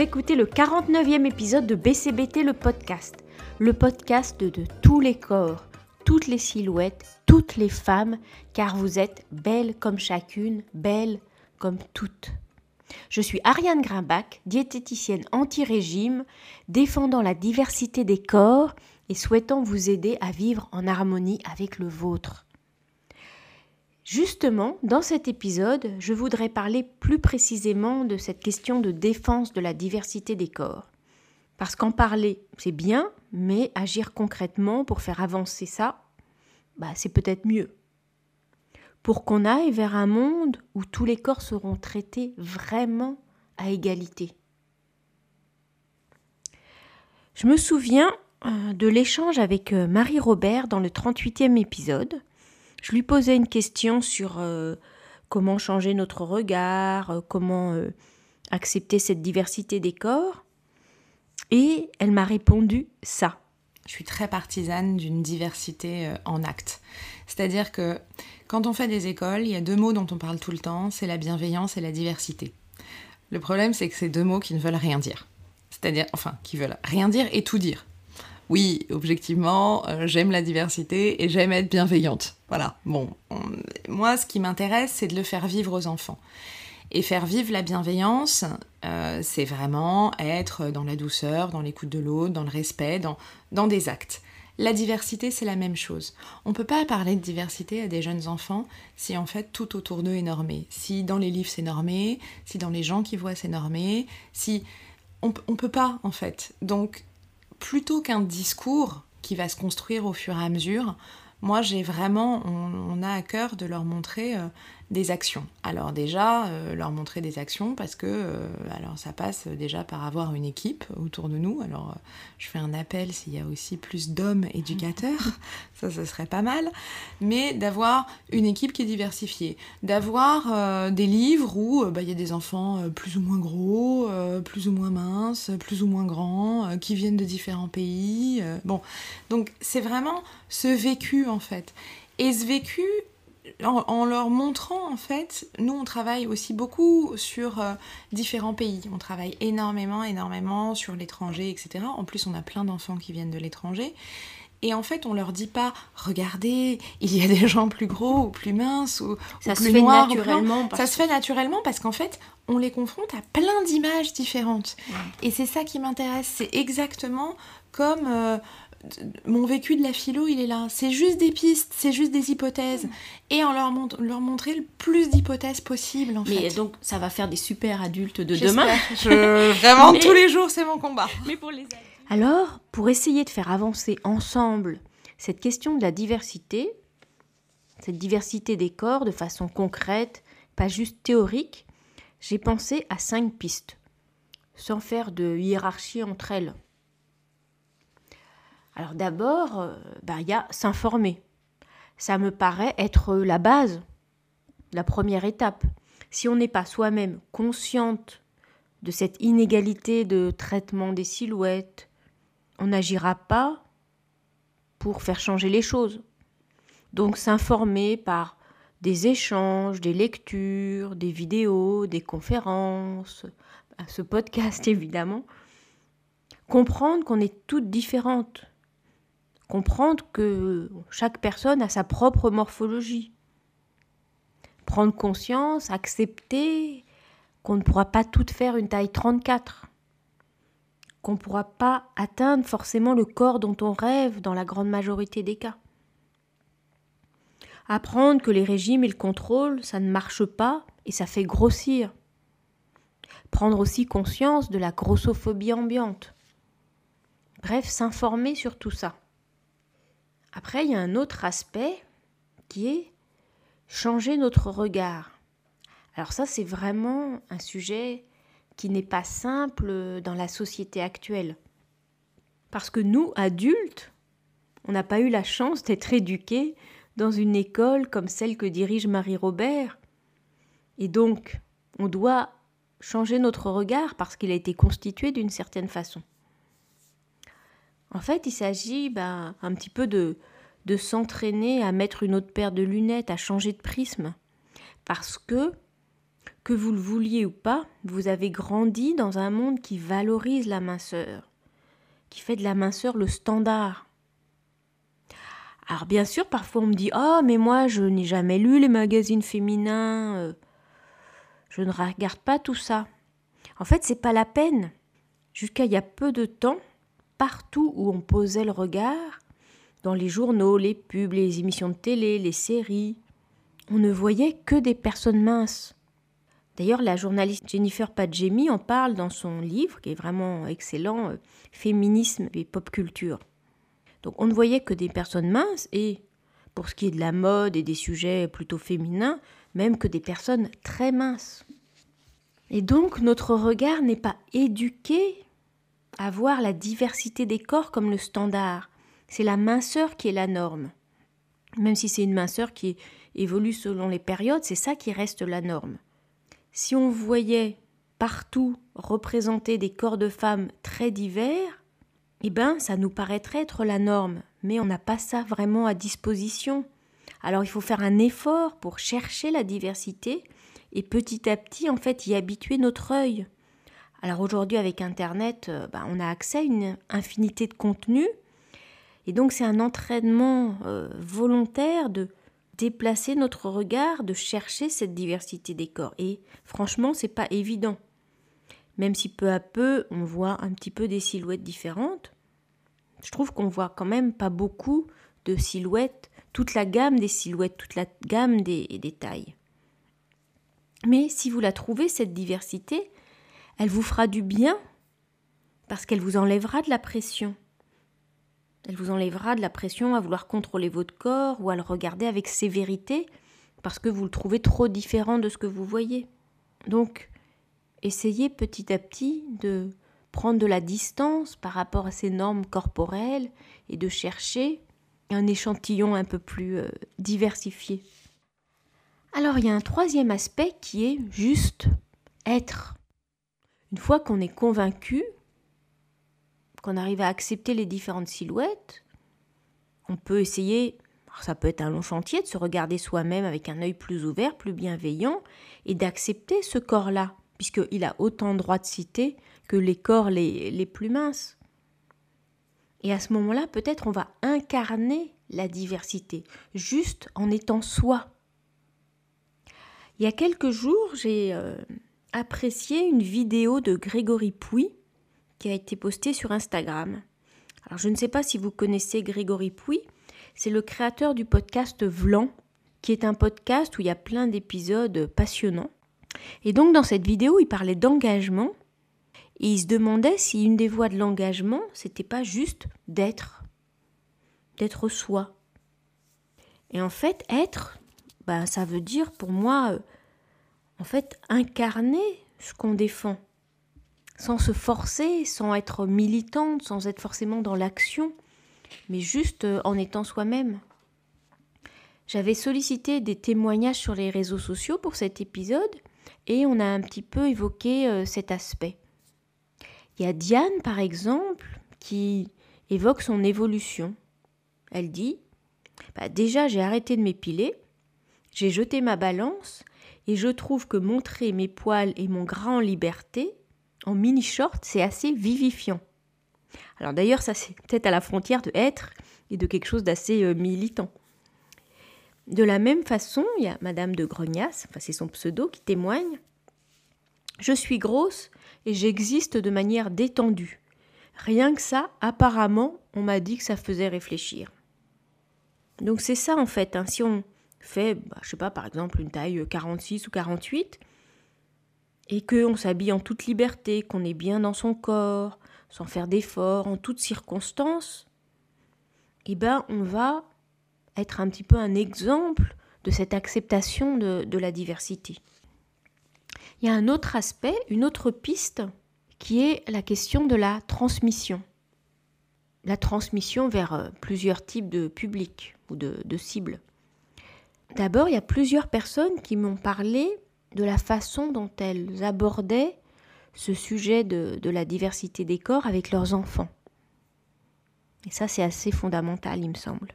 Écoutez le 49e épisode de BCBT le podcast, le podcast de tous les corps, toutes les silhouettes, toutes les femmes, car vous êtes belles comme chacune, belles comme toutes. Je suis Ariane Grimbach, diététicienne anti-régime, défendant la diversité des corps et souhaitant vous aider à vivre en harmonie avec le vôtre. Justement, dans cet épisode, je voudrais parler plus précisément de cette question de défense de la diversité des corps. Parce qu'en parler, c'est bien, mais agir concrètement pour faire avancer ça, bah, c'est peut-être mieux. Pour qu'on aille vers un monde où tous les corps seront traités vraiment à égalité. Je me souviens euh, de l'échange avec euh, Marie-Robert dans le 38e épisode, je lui posais une question sur euh, comment changer notre regard, euh, comment euh, accepter cette diversité des corps. Et elle m'a répondu ça. Je suis très partisane d'une diversité en actes. C'est-à-dire que quand on fait des écoles, il y a deux mots dont on parle tout le temps, c'est la bienveillance et la diversité. Le problème, c'est que c'est deux mots qui ne veulent rien dire. C'est-à-dire, enfin, qui veulent rien dire et tout dire oui, objectivement, euh, j'aime la diversité et j'aime être bienveillante. Voilà. Bon, moi, ce qui m'intéresse, c'est de le faire vivre aux enfants. Et faire vivre la bienveillance, euh, c'est vraiment être dans la douceur, dans l'écoute de l'autre, dans le respect, dans, dans des actes. La diversité, c'est la même chose. On ne peut pas parler de diversité à des jeunes enfants si en fait tout autour d'eux est normé. Si dans les livres c'est normé, si dans les gens qui voient c'est normé, si on ne peut pas en fait. Donc plutôt qu'un discours qui va se construire au fur et à mesure, moi j'ai vraiment, on, a à cœur de leur montrer euh, des actions. Alors déjà, euh, leur montrer des actions parce que euh, alors ça passe déjà par avoir une équipe autour de nous. Alors euh, je fais un appel s'il y a aussi plus d'hommes éducateurs, ça ce serait pas mal. Mais d'avoir une équipe qui est diversifiée, d'avoir des livres où bah, il y a des enfants plus ou moins gros, plus ou moins minces, plus ou moins grands, qui viennent de différents pays. bon, donc c'est vraiment ce vécu en fait. Et ce vécu, en, leur montrant en fait, nous on travaille aussi beaucoup sur euh, différents pays. On travaille énormément, énormément sur l'étranger, etc. En plus, on a plein d'enfants qui viennent de l'étranger. Et en fait, on leur dit pas, regardez, il y a des gens plus gros ou plus minces ou, ça se fait naturellement. Ça se fait naturellement parce qu'en fait, on les confronte à plein d'images différentes. Et c'est ça qui m'intéresse. C'est exactement comme euh, mon vécu de la philo, il est là. C'est juste des pistes, c'est juste des hypothèses. Et on leur, leur montrer le plus d'hypothèses possible, en Mais donc, ça va faire des super adultes de demain. Vraiment, tous les jours, c'est mon combat. Mais pour les Alors, pour essayer de faire avancer ensemble cette question de la diversité, cette diversité des corps de façon concrète, pas juste théorique, j'ai pensé à cinq pistes, sans faire de hiérarchie entre elles. Alors d'abord, euh, bah, il y a s'informer. Ça me paraît être la base, la première étape. Si on n'est pas soi-même consciente de cette inégalité de traitement des silhouettes, on n'agira pas pour faire changer les choses. Donc s'informer par des échanges, des lectures, des vidéos, des conférences, ce podcast évidemment. Comprendre qu'on est toutes différentes, comprendre que chaque personne a sa propre morphologie. Prendre conscience, accepter qu'on ne pourra pas toutes faire une taille 34, qu'on ne pourra pas atteindre forcément le corps dont on rêve dans la grande majorité des cas. Apprendre que les régimes et le contrôle, ça ne marche pas et ça fait grossir. Prendre aussi conscience de la grossophobie ambiante. Bref, s'informer sur tout ça. Après, il y a un autre aspect qui est changer notre regard. Alors ça, c'est vraiment un sujet qui n'est pas simple dans la société actuelle. Parce que nous, adultes, on n'a pas eu la chance d'être éduqués dans une école comme celle que dirige Marie-Robert. Et donc, on doit changer notre regard parce qu'il a été constitué d'une certaine façon. En fait, il s'agit ben, un petit peu de, de s'entraîner à mettre une autre paire de lunettes, à changer de prisme. Parce que que vous le vouliez ou pas, vous avez grandi dans un monde qui valorise la minceur, qui fait de la minceur le standard. Alors bien sûr, parfois on me dit "Oh, mais moi je n'ai jamais lu les magazines féminins, euh, je ne regarde pas tout ça." En fait, c'est pas la peine. Jusqu'à il y a peu de temps, partout où on posait le regard, dans les journaux, les pubs, les émissions de télé, les séries, on ne voyait que des personnes minces. D'ailleurs, la journaliste Jennifer Padjemi en parle dans son livre, qui est vraiment excellent, euh, Féminisme et pop culture. Donc on ne voyait que des personnes minces et, pour ce qui est de la mode et des sujets plutôt féminins, même que des personnes très minces. Et donc notre regard n'est pas éduqué à voir la diversité des corps comme le standard. C'est la minceur qui est la norme. Même si c'est une minceur qui évolue selon les périodes, c'est ça qui reste la norme. Si on voyait partout représenter des corps de femmes très divers, eh bien, ça nous paraîtrait être la norme, mais on n'a pas ça vraiment à disposition. Alors il faut faire un effort pour chercher la diversité et petit à petit, en fait, y habituer notre œil. Alors aujourd'hui, avec Internet, euh, bah, on a accès à une infinité de contenus, et donc c'est un entraînement euh, volontaire de déplacer notre regard, de chercher cette diversité des corps. Et franchement, c'est pas évident. Même si peu à peu, on voit un petit peu des silhouettes différentes, je trouve qu'on voit quand même pas beaucoup de silhouettes, toute la gamme des silhouettes, toute la gamme des, des tailles. Mais si vous la trouvez, cette diversité, elle vous fera du bien parce qu'elle vous enlèvera de la pression. Elle vous enlèvera de la pression à vouloir contrôler votre corps ou à le regarder avec sévérité parce que vous le trouvez trop différent de ce que vous voyez. Donc, essayez petit à petit de prendre de la distance par rapport à ces normes corporelles et de chercher un échantillon un peu plus euh, diversifié. Alors il y a un troisième aspect qui est juste être. Une fois qu'on est convaincu qu'on arrive à accepter les différentes silhouettes, on peut essayer, ça peut être un long chantier, de se regarder soi-même avec un œil plus ouvert, plus bienveillant, et d'accepter ce corps-là, puisqu'il a autant de droits de citer que les corps les, les plus minces. Et à ce moment-là, peut-être on va incarner la diversité, juste en étant soi. Il y a quelques jours, j'ai euh, apprécié une vidéo de Grégory Pouy qui a été posté sur Instagram. Alors je ne sais pas si vous connaissez Grégory Pouy, c'est le créateur du podcast Vlan, qui est un podcast où il y a plein d'épisodes passionnants. Et donc dans cette vidéo, il parlait d'engagement et il se demandait si une des voies de l'engagement, c'était pas juste d'être, d'être soi. Et en fait, être, bah, ça veut dire pour moi, en fait, incarner ce qu'on défend sans se forcer, sans être militante, sans être forcément dans l'action, mais juste euh, en étant soi-même. J'avais sollicité des témoignages sur les réseaux sociaux pour cet épisode et on a un petit peu évoqué euh, cet aspect. Il y a Diane, par exemple, qui évoque son évolution. Elle dit bah, Déjà, j'ai arrêté de m'épiler, j'ai jeté ma balance et je trouve que montrer mes poils et mon gras en liberté, en mini short, c'est assez vivifiant. Alors d'ailleurs, ça c'est peut-être à la frontière de être et de quelque chose d'assez euh, militant. De la même façon, il y a Madame de Grognas, enfin c'est son pseudo, qui témoigne Je suis grosse et j'existe de manière détendue. Rien que ça, apparemment, on m'a dit que ça faisait réfléchir. Donc c'est ça en fait. Hein. Si on fait, bah, je sais pas, par exemple une taille 46 ou 48, et qu'on s'habille en toute liberté, qu'on est bien dans son corps, sans faire d'efforts, en toutes circonstances, eh ben on va être un petit peu un exemple de cette acceptation de, la diversité. Il y a un autre aspect, une autre piste, qui est la question de la transmission. La transmission vers euh, plusieurs types de publics ou de cibles. D'abord, il y a plusieurs personnes qui m'ont parlé de la façon dont elles abordaient ce sujet de, la diversité des corps avec leurs enfants. Et ça, c'est assez fondamental, il me semble.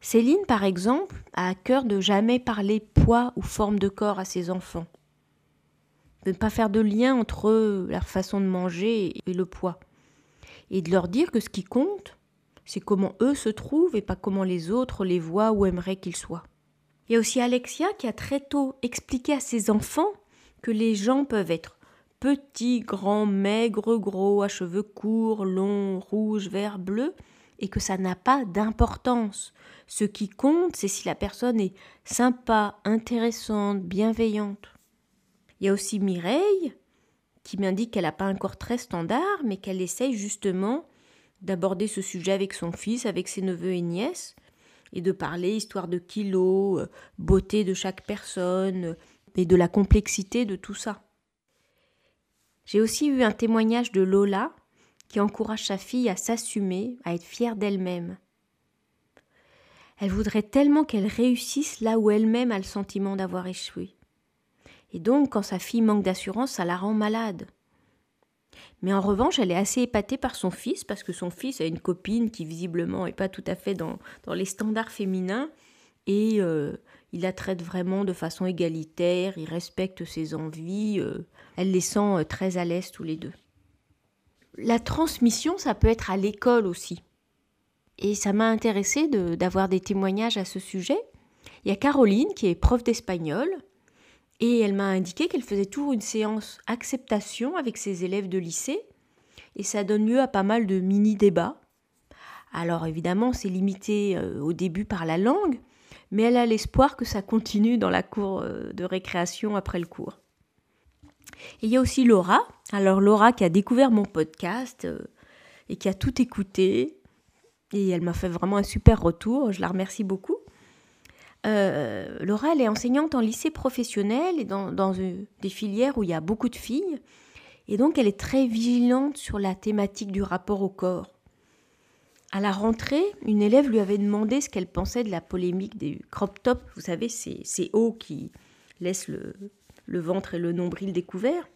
Céline, par exemple, a à cœur de jamais parler poids ou forme de corps à ses enfants. De ne pas faire de lien entre leur façon de manger et le poids. Et de leur dire que ce qui compte, c'est comment eux se trouvent et pas comment les autres les voient ou aimeraient qu'ils soient. Il y a aussi Alexia qui a très tôt expliqué à ses enfants que les gens peuvent être petits, grands, maigres, gros, à cheveux courts, longs, rouges, verts, bleus, et que ça n'a pas d'importance. Ce qui compte, c'est si la personne est sympa, intéressante, bienveillante. Il y a aussi Mireille, qui m'indique qu'elle n'a pas un corps très standard, mais qu'elle essaye justement d'aborder ce sujet avec son fils, avec ses neveux et nièces, et de parler histoire de kilos, euh, beauté de chaque personne, et de la complexité de tout ça. J'ai aussi eu un témoignage de Lola qui encourage sa fille à s'assumer, à être fière d'elle-même. Elle voudrait tellement qu'elle réussisse là où elle-même a le sentiment d'avoir échoué. Et donc, quand sa fille manque d'assurance, ça la rend malade. Mais en revanche, elle est assez épatée par son fils, parce que son fils a une copine qui visiblement n'est pas tout à fait dans, les standards féminins, et euh, il la traite vraiment de façon égalitaire, il respecte ses envies, euh, elle les sent euh, très à l'aise tous les deux. La transmission, ça peut être à l'école aussi. Et ça m'a intéressé d'avoir des témoignages à ce sujet. Il y a Caroline qui est prof d'espagnol et elle m'a indiqué qu'elle faisait toujours une séance acceptation avec ses élèves de lycée, et ça donne lieu à pas mal de mini-débats. Alors évidemment, c'est limité euh, au début par la langue, mais elle a l'espoir que ça continue dans la cour euh, de récréation après le cours. Il y a aussi Laura. Alors Laura qui a découvert mon podcast euh, et qui a tout écouté, et elle m'a fait vraiment un super retour, je la remercie beaucoup. Euh, Laura, elle est enseignante en lycée professionnel et dans, des filières où il y a beaucoup de filles. Et donc, elle est très vigilante sur la thématique du rapport au corps. À la rentrée, une élève lui avait demandé ce qu'elle pensait de la polémique des crop tops, vous savez, ces, ces hauts qui laissent le, le ventre et le nombril découverts.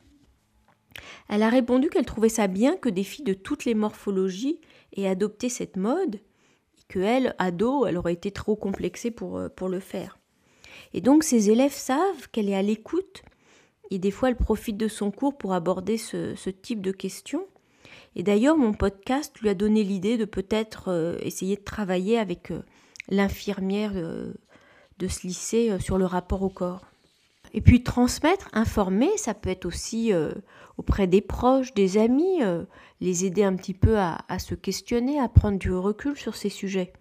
Elle a répondu qu'elle trouvait ça bien que des filles de toutes les morphologies aient adopté cette mode que elle, ado, elle aurait été trop complexée pour, euh, pour le faire. Et donc ses élèves savent qu'elle est à l'écoute et des fois elle profite de son cours pour aborder ce, type de questions. Et d'ailleurs mon podcast lui a donné l'idée de peut-être euh, essayer de travailler avec euh, l'infirmière de ce lycée sur le rapport au corps. Et puis transmettre, informer, ça peut être aussi auprès des proches, des amis, les aider un petit peu à, se questionner, à prendre du recul sur ces sujets.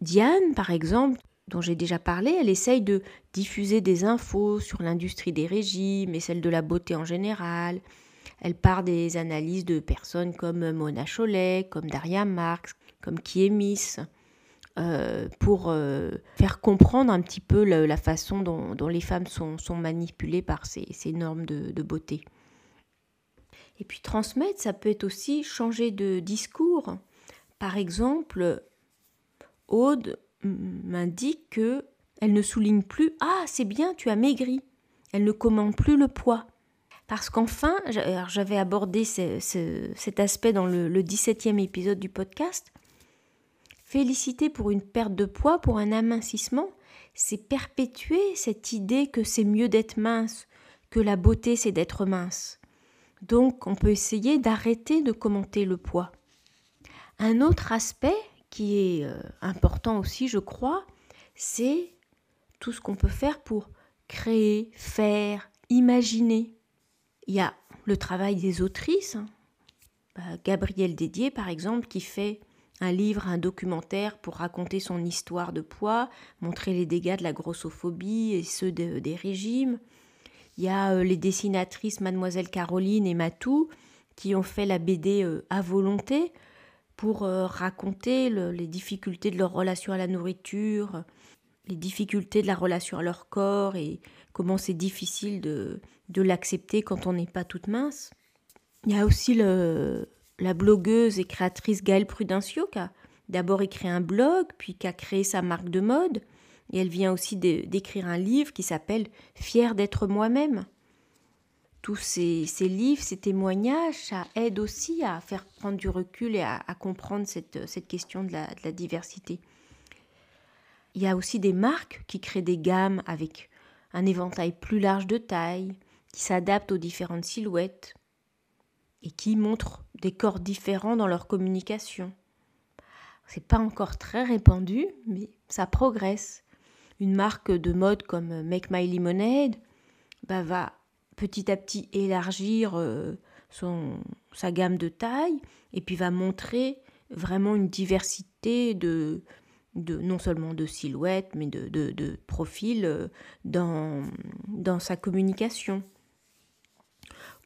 Diane, par exemple, dont j'ai déjà parlé, elle essaye de diffuser des infos sur l'industrie des régimes et celle de la beauté en général. Elle part des analyses de personnes comme Mona Chollet, comme Daria Marx, comme Kiemis, euh, pour euh, faire comprendre un petit peu la, façon dont, les femmes sont, manipulées par ces, normes de beauté. Et puis transmettre, ça peut être aussi changer de discours. Par exemple, Aude m'indique que elle ne souligne plus Ah, c'est bien, tu as maigri. Elle ne commande plus le poids. Parce qu'enfin, j'avais abordé cet aspect dans le, le 17e épisode du podcast. Féliciter pour une perte de poids, pour un amincissement, c'est perpétuer cette idée que c'est mieux d'être mince, que la beauté c'est d'être mince. Donc on peut essayer d'arrêter de commenter le poids. Un autre aspect qui est euh, important aussi, je crois, c'est tout ce qu'on peut faire pour créer, faire, imaginer. Il y a le travail des autrices. Hein. Bah, Gabrielle Dédier, par exemple, qui fait un livre, un documentaire pour raconter son histoire de poids, montrer les dégâts de la grossophobie et ceux des régimes. Il y a euh, les dessinatrices Mademoiselle Caroline et Matou qui ont fait la BD euh, à volonté pour euh, raconter les difficultés de leur relation à la nourriture, les difficultés de la relation à leur corps et comment c'est difficile de, de l'accepter quand on n'est pas toute mince. Il y a aussi le, la blogueuse et créatrice Gaëlle Prudencio qui a d'abord écrit un blog, puis qui a créé sa marque de mode. Et elle vient aussi d'écrire un livre qui s'appelle Fier d'être moi-même. Tous ces, livres, ces témoignages, ça aide aussi à faire prendre du recul et à, comprendre cette, question de la, diversité. Il y a aussi des marques qui créent des gammes avec un éventail plus large de taille, qui s'adaptent aux différentes silhouettes et qui montrent des corps différents dans leur communication. C'est pas encore très répandu, mais ça progresse. Une marque de mode comme Make My Lemonade bah, va petit à petit élargir euh, son, sa gamme de taille et puis va montrer vraiment une diversité de, de non seulement de silhouettes, mais de, de, profils euh, dans, dans sa communication.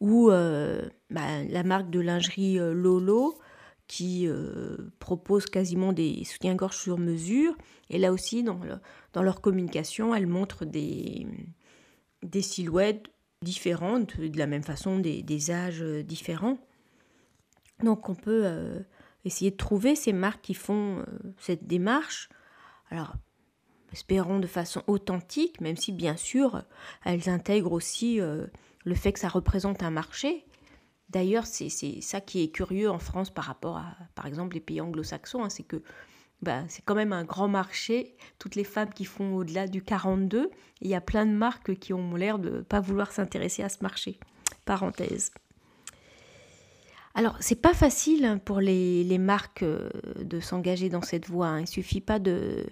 Ou euh, bah, la marque de lingerie Lolo qui propose quasiment des soutiens-gorge sur mesure. Et là aussi, dans, dans leur communication, elles montrent des, des silhouettes différentes, de la même façon des, âges euh, différents. Donc on peut euh, essayer de trouver ces marques qui font euh, cette démarche. Alors, espérons de façon authentique, même si bien sûr elles intègrent aussi le fait que ça représente un marché. D'ailleurs, c'est ça qui est curieux en France par rapport à, par exemple, les pays anglo-saxons, hein, c'est que bah, c'est quand même un grand marché. Toutes les femmes qui font au-delà du 42, il y a plein de marques qui ont l'air de ne pas vouloir s'intéresser à ce marché. Parenthèse. Alors, c'est pas facile hein, pour les, marques euh, de s'engager dans cette voie. Hein. Il suffit pas de,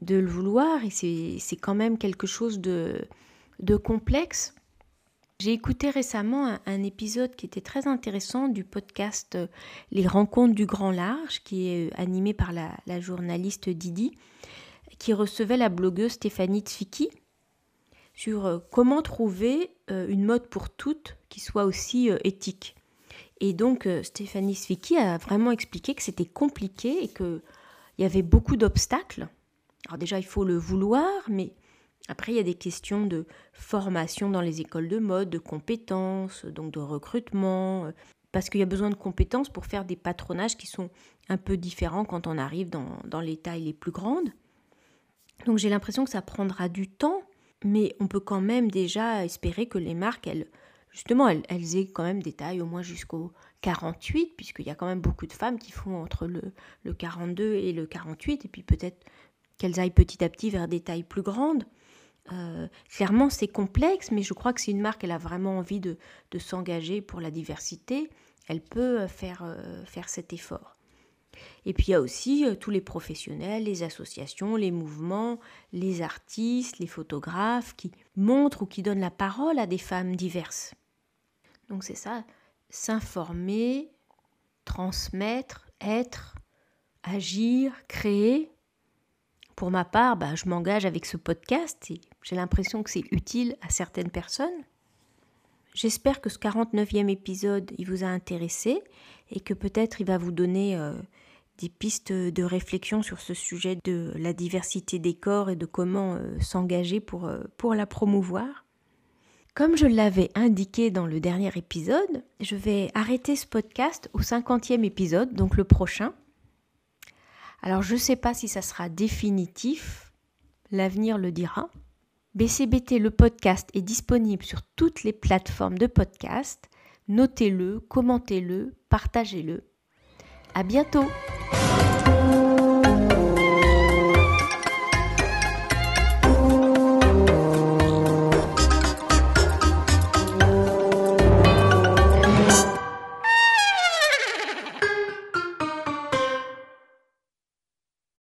de le vouloir et c'est quand même quelque chose de, de complexe. J'ai écouté récemment un, épisode qui était très intéressant du podcast euh, Les rencontres du grand large, qui est euh, animé par la, journaliste Didi, qui recevait la blogueuse Stéphanie Tsviki sur euh, comment trouver une mode pour toutes qui soit aussi éthique. Et donc Stéphanie Tsviki a vraiment expliqué que c'était compliqué et qu'il y avait beaucoup d'obstacles. Alors déjà, il faut le vouloir, mais après, il y a des questions de formation dans les écoles de mode, de compétences, donc de recrutement, euh, parce qu'il y a besoin de compétences pour faire des patronages qui sont un peu différents quand on arrive dans, les tailles les plus grandes. Donc j'ai l'impression que ça prendra du temps, mais on peut quand même déjà espérer que les marques, elles, justement, elles, aient quand même des tailles au moins jusqu'au 48, puisqu'il y a quand même beaucoup de femmes qui font entre le, le 42 et le 48, et puis peut-être qu'elles aillent petit à petit vers des tailles plus grandes. Euh, clairement, c'est complexe, mais je crois que si une marque elle a vraiment envie de, s'engager pour la diversité, elle peut euh, faire, euh, faire cet effort. Et puis il y a aussi tous les professionnels, les associations, les mouvements, les artistes, les photographes qui montrent ou qui donnent la parole à des femmes diverses. Donc c'est ça, s'informer, transmettre, être, agir, créer. Pour ma part, bah, je m'engage avec ce podcast j'ai l'impression que c'est utile à certaines personnes. J'espère que ce 49e épisode il vous a intéressé et que peut-être il va vous donner euh, des pistes de réflexion sur ce sujet de la diversité des corps et de comment euh, s'engager pour, euh, pour la promouvoir. Comme je l'avais indiqué dans le dernier épisode, je vais arrêter ce podcast au 50e épisode, donc le prochain. Alors je ne sais pas si ça sera définitif, l'avenir le dira. BCBT le podcast est disponible sur toutes les plateformes de podcast. Notez-le, commentez-le, partagez-le. À bientôt!